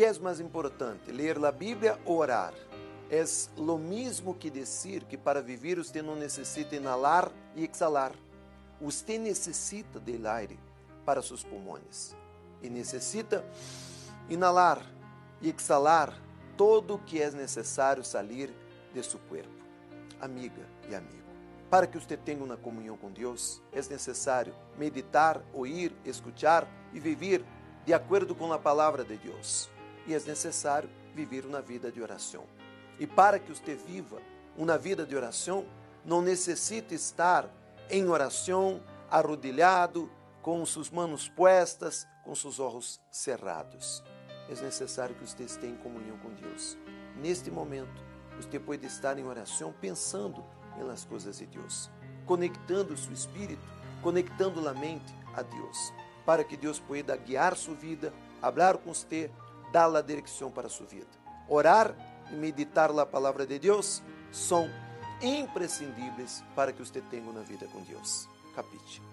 que é mais importante, ler a Bíblia ou orar? É lo mesmo que dizer que para viver você não necessita inalar e exalar. Você necessita del aire para seus pulmões e necessita inalar e exalar todo o que é necessário sair de seu corpo. Amiga e amigo, para que você tenha uma comunhão com Deus, é necessário meditar, ouvir, escuchar e viver de acordo com a palavra de Deus. E é necessário viver uma vida de oração. E para que você viva uma vida de oração, não necessita estar em oração, arrodilhado, com suas mãos puestas, com seus olhos cerrados. É necessário que você esteja em comunhão com Deus. Neste momento, você pode estar em oração pensando las coisas de Deus, conectando seu espírito, conectando a mente a Deus, para que Deus pueda guiar sua vida, falar com você, dar a direção para sua vida. Orar e meditar a palavra de Deus são imprescindíveis para que você tenha uma vida com Deus. Capite.